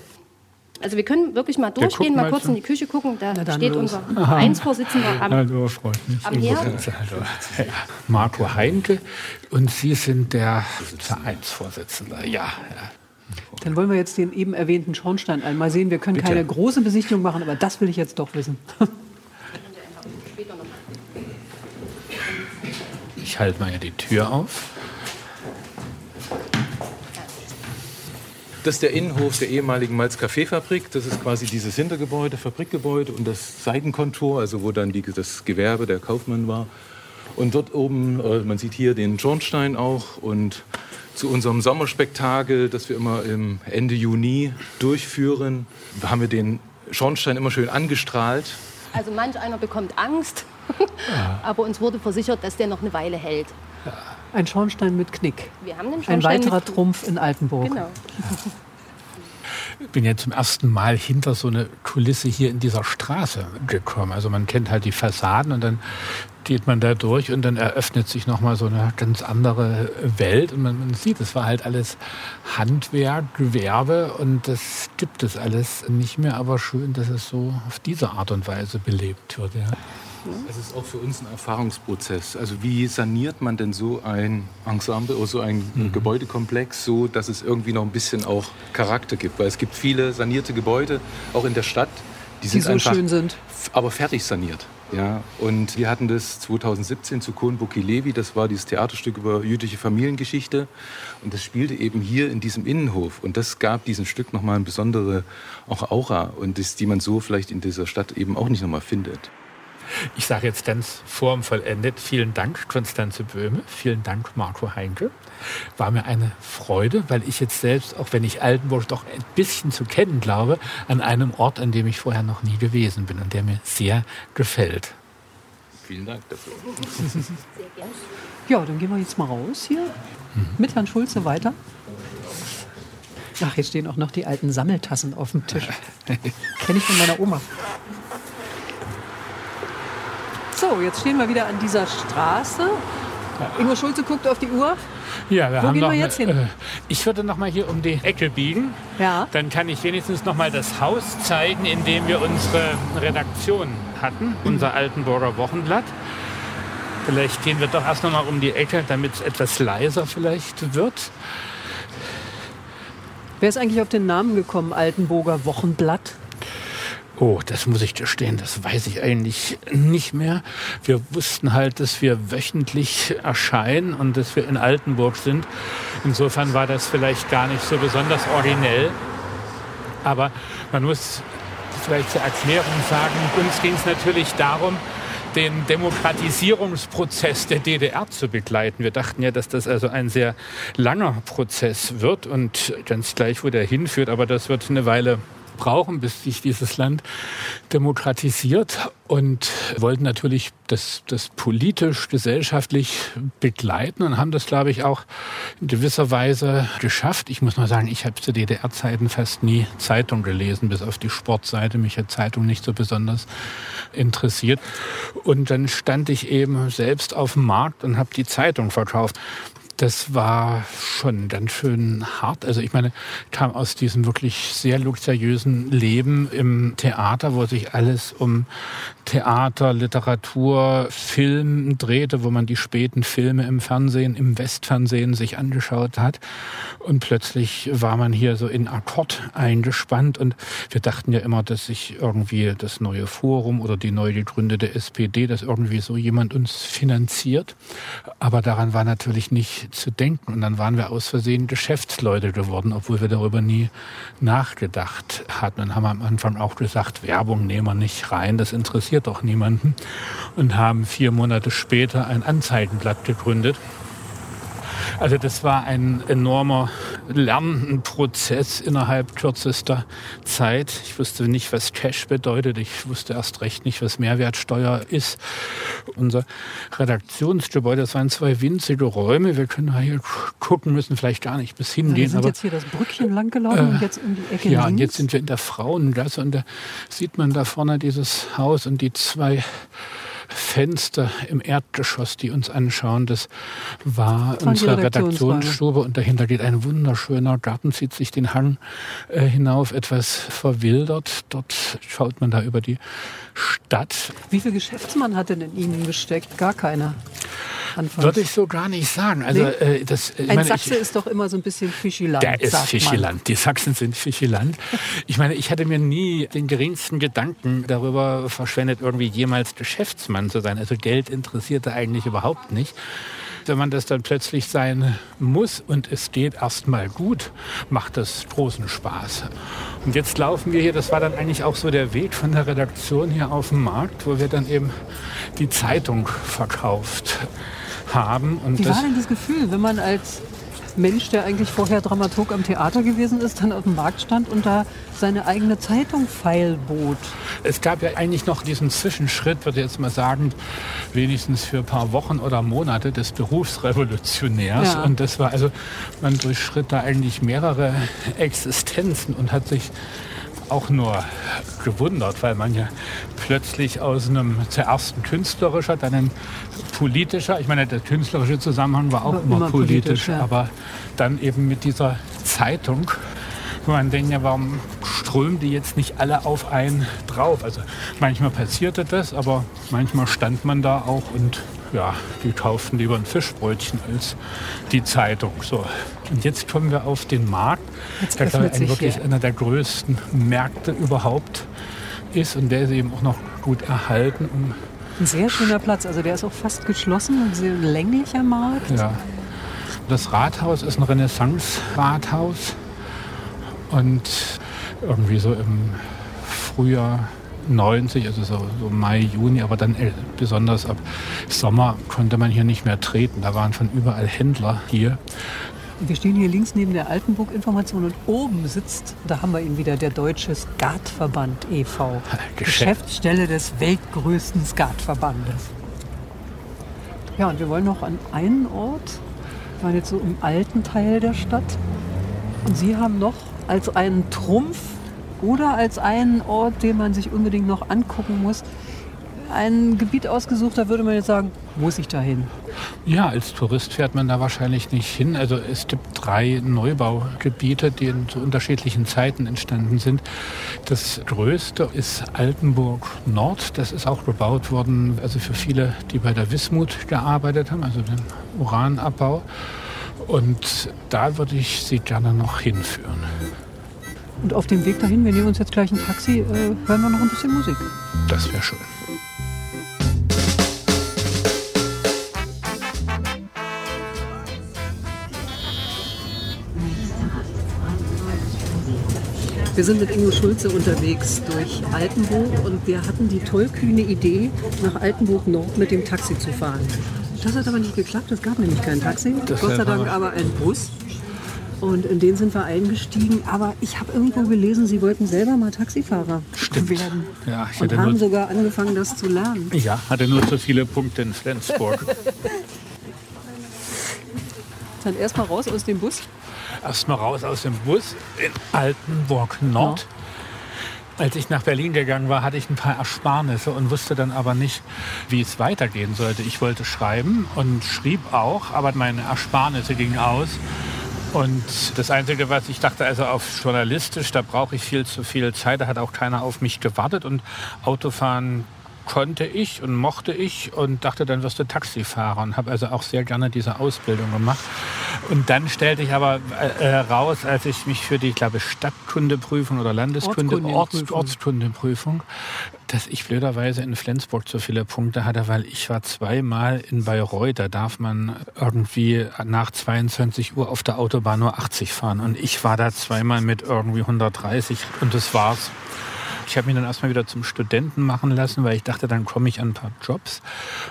Also wir können wirklich mal Wir durchgehen, gucken mal mal kurz in die Küche gucken. Da steht los. unser Vereinsvorsitzender am Hallo, freut mich. Am Herd? Hallo. Marco Heinke und Sie sind der Vereinsvorsitzende. Ja, ja. Dann wollen wir jetzt den eben erwähnten Schornstein einmal sehen. Wir können Bitte. keine große Besichtigung machen, aber das will ich jetzt doch wissen. Ich halte mal ja die Tür auf. Das ist der Innenhof der ehemaligen Malz-Kaffeefabrik. Das ist quasi dieses Hintergebäude, Fabrikgebäude und das Seitenkontor, also wo dann die, das Gewerbe der Kaufmann war. Und dort oben, äh, man sieht hier den Schornstein auch und zu unserem Sommerspektakel, das wir immer im Ende Juni durchführen, haben wir den Schornstein immer schön angestrahlt. Also manch einer bekommt Angst, aber uns wurde versichert, dass der noch eine Weile hält. Ein Schornstein mit Knick. Wir haben den Ein Schornstein weiterer mit- Trumpf in Altenburg. Genau. Ich bin ja zum ersten Mal hinter so eine Kulisse hier in dieser Straße gekommen. Also man kennt halt die Fassaden und dann geht man da durch und dann eröffnet sich nochmal so eine ganz andere Welt und man, man sieht, es war halt alles Handwerk, Gewerbe und das gibt es alles nicht mehr, aber schön, dass es so auf diese Art und Weise belebt wird. Ja. Es ist auch für uns ein Erfahrungsprozess. Also wie saniert man denn so ein Ensemble oder so ein Gebäudekomplex so, dass es irgendwie noch ein bisschen auch Charakter gibt? Weil es gibt viele sanierte Gebäude, auch in der Stadt, die Die sind so einfach, schön sind. aber fertig saniert. Ja, und wir hatten das 2017 zu Kohn Buki Levi, das war dieses Theaterstück über jüdische Familiengeschichte. Und das spielte eben hier in diesem Innenhof. Und das gab diesem Stück nochmal eine besondere auch Aura. Und das, die man so vielleicht in dieser Stadt eben auch nicht nochmal findet. Ich sage jetzt ganz formvollendet, vielen Dank Konstanze Böhme, vielen Dank Marco Heinke. War mir eine Freude, weil ich jetzt selbst, auch wenn ich Altenburg doch ein bisschen zu kennen glaube, an einem Ort, an dem ich vorher noch nie gewesen bin und der mir sehr gefällt. Vielen Dank dafür. Ja, dann gehen wir jetzt mal raus hier mit Herrn Schulze weiter. Ach, hier stehen auch noch die alten Sammeltassen auf dem Tisch. Kenne ich von meiner Oma. So, jetzt stehen wir wieder an dieser Straße. Ingo Schulze guckt auf die Uhr. Ja, wir Wo haben gehen noch wir jetzt hin? Äh, ich würde noch mal hier um die Ecke biegen. Ja. Dann kann ich wenigstens noch mal das Haus zeigen, in dem wir unsere Redaktion hatten, unser Altenburger Wochenblatt. Vielleicht gehen wir doch erst noch mal um die Ecke, damit es etwas leiser vielleicht wird. Wer ist eigentlich auf den Namen gekommen, Altenburger Wochenblatt? Oh, das muss ich gestehen, das weiß ich eigentlich nicht mehr. Wir wussten halt, dass wir wöchentlich erscheinen und dass wir in Altenburg sind. Insofern war das vielleicht gar nicht so besonders originell. Aber man muss vielleicht zur Erklärung sagen, uns ging es natürlich darum, den Demokratisierungsprozess der DDR zu begleiten. Wir dachten ja, dass das also ein sehr langer Prozess wird und ganz gleich, wo der hinführt, aber das wird eine Weile brauchen, bis sich dieses Land demokratisiert und wollten natürlich das, das politisch, gesellschaftlich begleiten und haben das, glaube ich, auch in gewisser Weise geschafft. Ich muss mal sagen, ich habe zu DDR-Zeiten fast nie Zeitung gelesen, bis auf die Sportseite. Mich hat Zeitung nicht so besonders interessiert. Und dann stand ich eben selbst auf dem Markt und habe die Zeitung verkauft. Das war schon ganz schön hart. Also ich meine, kam aus diesem wirklich sehr luxuriösen Leben im Theater, wo sich alles um Theater, Literatur, Film drehte, wo man die späten Filme im Fernsehen, im Westfernsehen sich angeschaut hat. Und plötzlich war man hier so in Akkord eingespannt und wir dachten ja immer, dass sich irgendwie das neue Forum oder die neu gegründete SPD, dass irgendwie so jemand uns finanziert. Aber daran war natürlich nicht zu denken. Und dann waren wir aus Versehen Geschäftsleute geworden, obwohl wir darüber nie nachgedacht hatten. Und haben am Anfang auch gesagt, Werbung nehmen wir nicht rein, das interessiert doch niemanden. Und haben vier Monate später ein Anzeigenblatt gegründet also das war ein enormer Lernprozess innerhalb kürzester Zeit. Ich wusste nicht, was Cash bedeutet. Ich wusste erst recht nicht, was Mehrwertsteuer ist. Unser Redaktionsgebäude, das waren zwei winzige Räume. Wir können hier gucken, müssen vielleicht gar nicht bis hingehen. Wir sind aber, jetzt hier das Brückchen lang gelaufen äh, und jetzt um die Ecke Ja, links. und jetzt sind wir in der Frauengasse und da sieht man da vorne dieses Haus und die zwei Fenster im Erdgeschoss, die uns anschauen. Das war unsere Redaktionsstube und dahinter geht ein wunderschöner Garten, zieht sich den Hang äh, hinauf, etwas verwildert. Dort schaut man da über die Stadt. Wie viel Geschäftsmann hat denn in Ihnen gesteckt? Gar keiner. Anfangs. Würde ich so gar nicht sagen. Also, nee. äh, das, ein meine, Sachse ich, ist doch immer so ein bisschen Fischiland. Der ist Fischiland. Die Sachsen sind Fischiland. ich meine, ich hatte mir nie den geringsten Gedanken darüber verschwendet, irgendwie jemals Geschäftsmann zu sein. Also Geld interessierte eigentlich überhaupt nicht. Wenn man das dann plötzlich sein muss und es geht erstmal gut, macht das großen Spaß. Und jetzt laufen wir hier, das war dann eigentlich auch so der Weg von der Redaktion hier auf dem Markt, wo wir dann eben die Zeitung verkauft haben. Und Wie war denn das Gefühl, wenn man als Mensch, der eigentlich vorher Dramaturg am Theater gewesen ist, dann auf dem Markt stand und da seine eigene Zeitung feilbot. Es gab ja eigentlich noch diesen Zwischenschritt, würde ich jetzt mal sagen, wenigstens für ein paar Wochen oder Monate des Berufsrevolutionärs. Ja. Und das war also, man durchschritt da eigentlich mehrere Existenzen und hat sich auch nur gewundert, weil man ja plötzlich aus einem zuerst ein künstlerischer, dann ein politischer, ich meine, der künstlerische Zusammenhang war auch immer, immer, politisch, politisch ja. aber dann eben mit dieser Zeitung, wo man denkt, ja, warum strömen die jetzt nicht alle auf einen drauf? Also manchmal passierte das, aber manchmal stand man da auch und ja, die kauften lieber ein Fischbrötchen als die Zeitung. So. Und jetzt kommen wir auf den Markt, jetzt der glaube ich wirklich hier. einer der größten Märkte überhaupt ist und der ist eben auch noch gut erhalten. Ein sehr schöner Platz, also der ist auch fast geschlossen, ein sehr länglicher Markt. Ja. Das Rathaus ist ein Renaissance-Rathaus und irgendwie so im Frühjahr 90, also so, so, Mai, Juni, aber dann äh, besonders ab Sommer konnte man hier nicht mehr treten. Da waren von überall Händler hier. Wir stehen hier links neben der Altenburg-Information und oben sitzt, da haben wir ihn wieder, der Deutsche Skatverband e.V. Geschäftsstelle des weltgrößten Skatverbandes. Ja, und wir wollen noch an einen Ort, wir waren jetzt so im alten Teil der Stadt. Und Sie haben noch als einen Trumpf oder als einen Ort, den man sich unbedingt noch angucken muss, ein Gebiet ausgesucht, da würde man jetzt sagen, muss ich da hin? Ja, als Tourist fährt man da wahrscheinlich nicht hin. Also es gibt drei Neubaugebiete, die in zu unterschiedlichen Zeiten entstanden sind. Das größte ist Altenburg Nord. Das ist auch gebaut worden, also für viele, die bei der Wismut gearbeitet haben, also den Uranabbau. Und da würde ich Sie gerne noch hinführen. Und auf dem Weg dahin, wir nehmen uns jetzt gleich ein Taxi, äh, hören wir noch ein bisschen Musik. Das wäre schön. Wir sind mit Ingo Schulze unterwegs durch Altenburg und wir hatten die tollkühne Idee, nach Altenburg Nord mit dem Taxi zu fahren. Das hat aber nicht geklappt, es gab nämlich kein Taxi. Das Gott sei Dank aber ein Bus. Und in den sind wir eingestiegen. Aber ich habe irgendwo gelesen, Sie wollten selber mal Taxifahrer Stimmt. werden. Ja, ich und haben nur, sogar angefangen, das zu lernen. Ja, hatte nur zu viele Punkte in Flensburg. Dann erstmal raus aus dem Bus. Erstmal raus aus dem Bus in Altenburg Nord. Als ich nach Berlin gegangen war, hatte ich ein paar Ersparnisse und wusste dann aber nicht, wie es weitergehen sollte. Ich wollte schreiben und schrieb auch, aber meine Ersparnisse gingen aus. Und das Einzige, was ich dachte, also auf journalistisch, da brauche ich viel zu viel Zeit, da hat auch keiner auf mich gewartet und Autofahren konnte ich und mochte ich und dachte, dann wirst du Taxifahrer und habe also auch sehr gerne diese Ausbildung gemacht. Und dann stellte ich aber äh, raus, als ich mich für die, ich glaube, Stadtkundeprüfung oder Landeskunde, Orts, Ortskundeprüfung, dass ich blöderweise in Flensburg so viele Punkte hatte, weil ich war zweimal in Bayreuth. Da darf man irgendwie nach 22 Uhr auf der Autobahn nur 80 fahren. Und ich war da zweimal mit irgendwie 130 und das war's. Ich habe mich dann erstmal wieder zum Studenten machen lassen, weil ich dachte, dann komme ich an ein paar Jobs.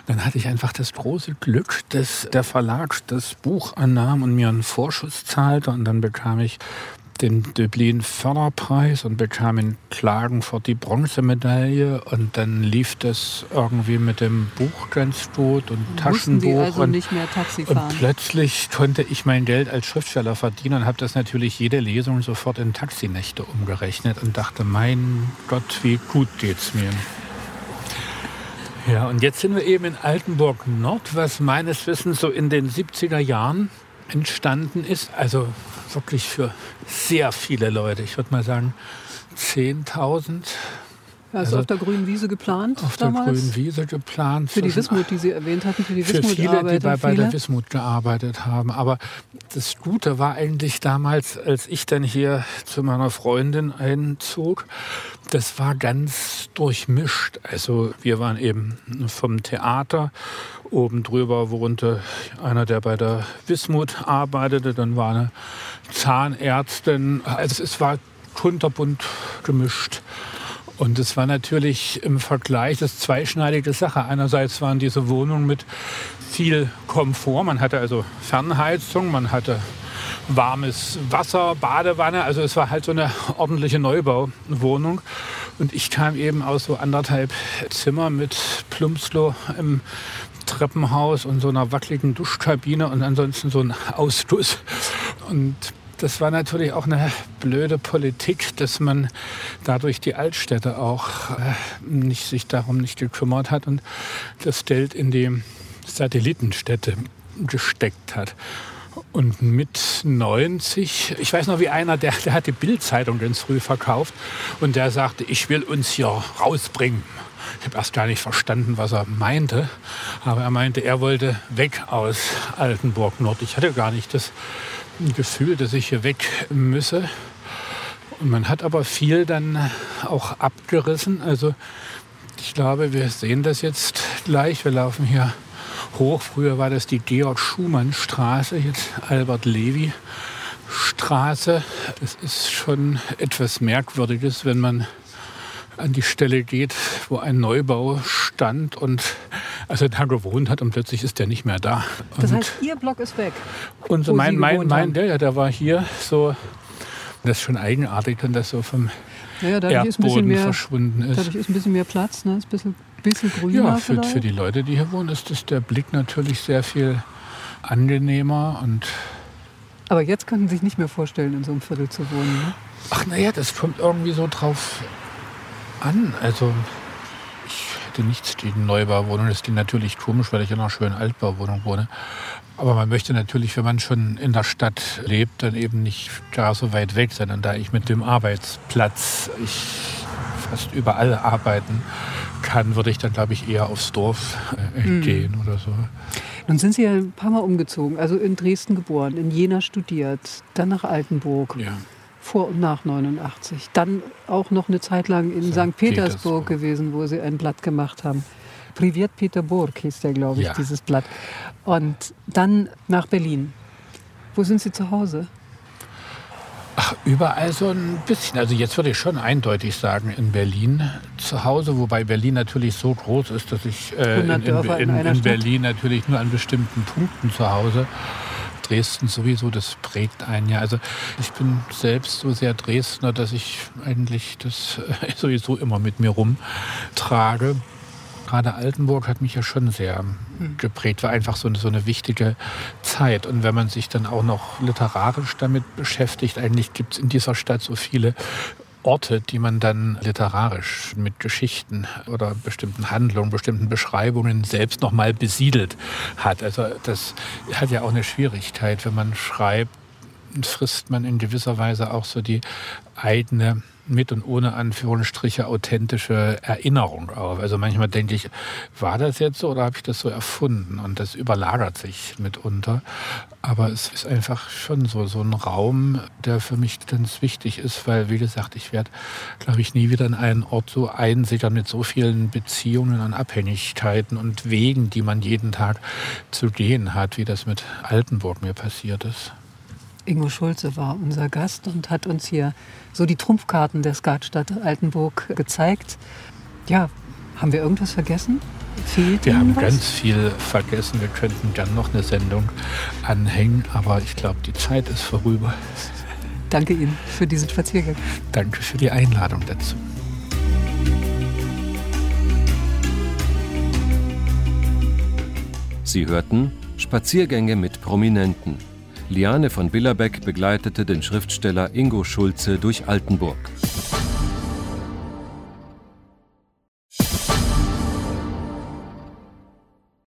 Dann hatte ich einfach das große Glück, dass der Verlag das Buch annahm und mir einen Vorschuss zahlte. Und dann bekam ich den Dublin Förderpreis und bekam in Klagenfurt die Bronzemedaille und dann lief das irgendwie mit dem Buch ganz gut und Mussten Taschenbuch also und, nicht mehr Taxi fahren. und plötzlich konnte ich mein Geld als Schriftsteller verdienen und habe das natürlich jede Lesung sofort in Taxinächte umgerechnet und dachte, mein Gott, wie gut geht's mir. Ja, und jetzt sind wir eben in Altenburg Nord, was meines Wissens so in den 70er Jahren entstanden ist. Also wirklich für sehr viele Leute. Ich würde mal sagen 10.000. Ja, ist Also auf der grünen Wiese geplant Auf damals? der grünen Wiese geplant. Für die Wismut, die Sie erwähnt hatten, für die für Wismut viele, die bei, bei der Wismut gearbeitet haben. Aber das Gute war eigentlich damals, als ich dann hier zu meiner Freundin einzog, das war ganz durchmischt. Also wir waren eben vom Theater. Oben drüber wohnte einer, der bei der Wismut arbeitete. Dann war eine Zahnärztin. Also es war kunterbunt gemischt. Und es war natürlich im Vergleich das zweischneidige Sache. Einerseits waren diese Wohnungen mit viel Komfort. Man hatte also Fernheizung, man hatte warmes Wasser, Badewanne. Also es war halt so eine ordentliche Neubauwohnung. Und ich kam eben aus so anderthalb Zimmer mit Plumpsklo im Treppenhaus und so einer wackeligen Duschkabine und ansonsten so ein Ausguss. Und das war natürlich auch eine blöde Politik, dass man dadurch die Altstädte auch äh, nicht, sich darum nicht gekümmert hat und das Geld in die Satellitenstädte gesteckt hat. Und mit 90, ich weiß noch wie einer, der, der hat die Bildzeitung ganz früh verkauft und der sagte, ich will uns hier rausbringen. Ich habe erst gar nicht verstanden, was er meinte, aber er meinte, er wollte weg aus Altenburg Nord. Ich hatte gar nicht das Gefühl, dass ich hier weg müsse. Und man hat aber viel dann auch abgerissen. Also ich glaube, wir sehen das jetzt gleich. Wir laufen hier hoch. Früher war das die Georg-Schumann-Straße, jetzt Albert-Levi-Straße. Es ist schon etwas Merkwürdiges, wenn man an die Stelle geht, wo ein Neubau stand und also da gewohnt hat und plötzlich ist der nicht mehr da. Das Und- heißt, Ihr Block ist weg. und so mein, mein, mein der, ja, der war hier so, das ist schon eigenartig, wenn das so vom Ja, dadurch ist ein bisschen Erdboden mehr, verschwunden ist. dadurch ist ein bisschen mehr Platz, ne? ist ein bisschen, bisschen grüner Ja, für, für die Leute, die hier wohnen, ist das der Blick natürlich sehr viel angenehmer und Aber jetzt könnten Sie sich nicht mehr vorstellen, in so einem Viertel zu wohnen. Ne? ach naja, das kommt irgendwie so drauf an. Also ich hätte nichts gegen Neubauwohnungen. Das klingt natürlich komisch, weil ich in einer schönen Altbauwohnung wohne. Aber man möchte natürlich, wenn man schon in der Stadt lebt, dann eben nicht gar so weit weg sein. Und da ich mit dem Arbeitsplatz ich fast überall arbeiten kann, würde ich dann, glaube ich, eher aufs Dorf Mhm. gehen oder so. Nun sind Sie ja ein paar Mal umgezogen, also in Dresden geboren, in Jena studiert, dann nach Altenburg, Ja. Vor und nach 89. Dann auch noch eine Zeit lang in St. Petersburg Petersburg. gewesen, wo Sie ein Blatt gemacht haben. Privet Peterburg hieß der, glaube ich, Ja. dieses Blatt. Und dann nach Berlin. Wo sind Sie zu Hause? Ach, überall so ein bisschen. Also jetzt würde ich schon eindeutig sagen, in Berlin zu Hause, wobei Berlin natürlich so groß ist, dass ich äh, in, 100 in, in in. Berlin natürlich nur an bestimmten Punkten zu Hause. Dresden sowieso, das prägt einen ja. Also ich bin selbst so sehr Dresdner, dass ich eigentlich das äh, sowieso immer mit mir rumtrage. Gerade Altenburg hat mich ja schon sehr geprägt, war einfach so eine, so eine wichtige Zeit. Und wenn man sich dann auch noch literarisch damit beschäftigt, eigentlich gibt es in dieser Stadt so viele Orte, die man dann literarisch mit Geschichten oder bestimmten Handlungen, bestimmten Beschreibungen selbst nochmal besiedelt hat. Also das hat ja auch eine Schwierigkeit, wenn man schreibt, frisst man in gewisser Weise auch so die eigene mit und ohne Anführungsstriche authentische Erinnerung auf. Also manchmal denke ich, war das jetzt so oder habe ich das so erfunden? Und das überlagert sich mitunter. Aber es ist einfach schon so, so ein Raum, der für mich ganz wichtig ist, weil, wie gesagt, ich werde, glaube ich, nie wieder in einen Ort so einsichern mit so vielen Beziehungen und Abhängigkeiten und Wegen, die man jeden Tag zu gehen hat, wie das mit Altenburg mir passiert ist. Ingo Schulze war unser Gast und hat uns hier so die Trumpfkarten der Skatstadt Altenburg gezeigt. Ja, haben wir irgendwas vergessen? Fehlt wir haben was? ganz viel vergessen. Wir könnten gern noch eine Sendung anhängen, aber ich glaube, die Zeit ist vorüber. Danke Ihnen für diesen Spaziergang. Danke für die Einladung dazu. Sie hörten Spaziergänge mit Prominenten Liane von Billerbeck begleitete den Schriftsteller Ingo Schulze durch Altenburg.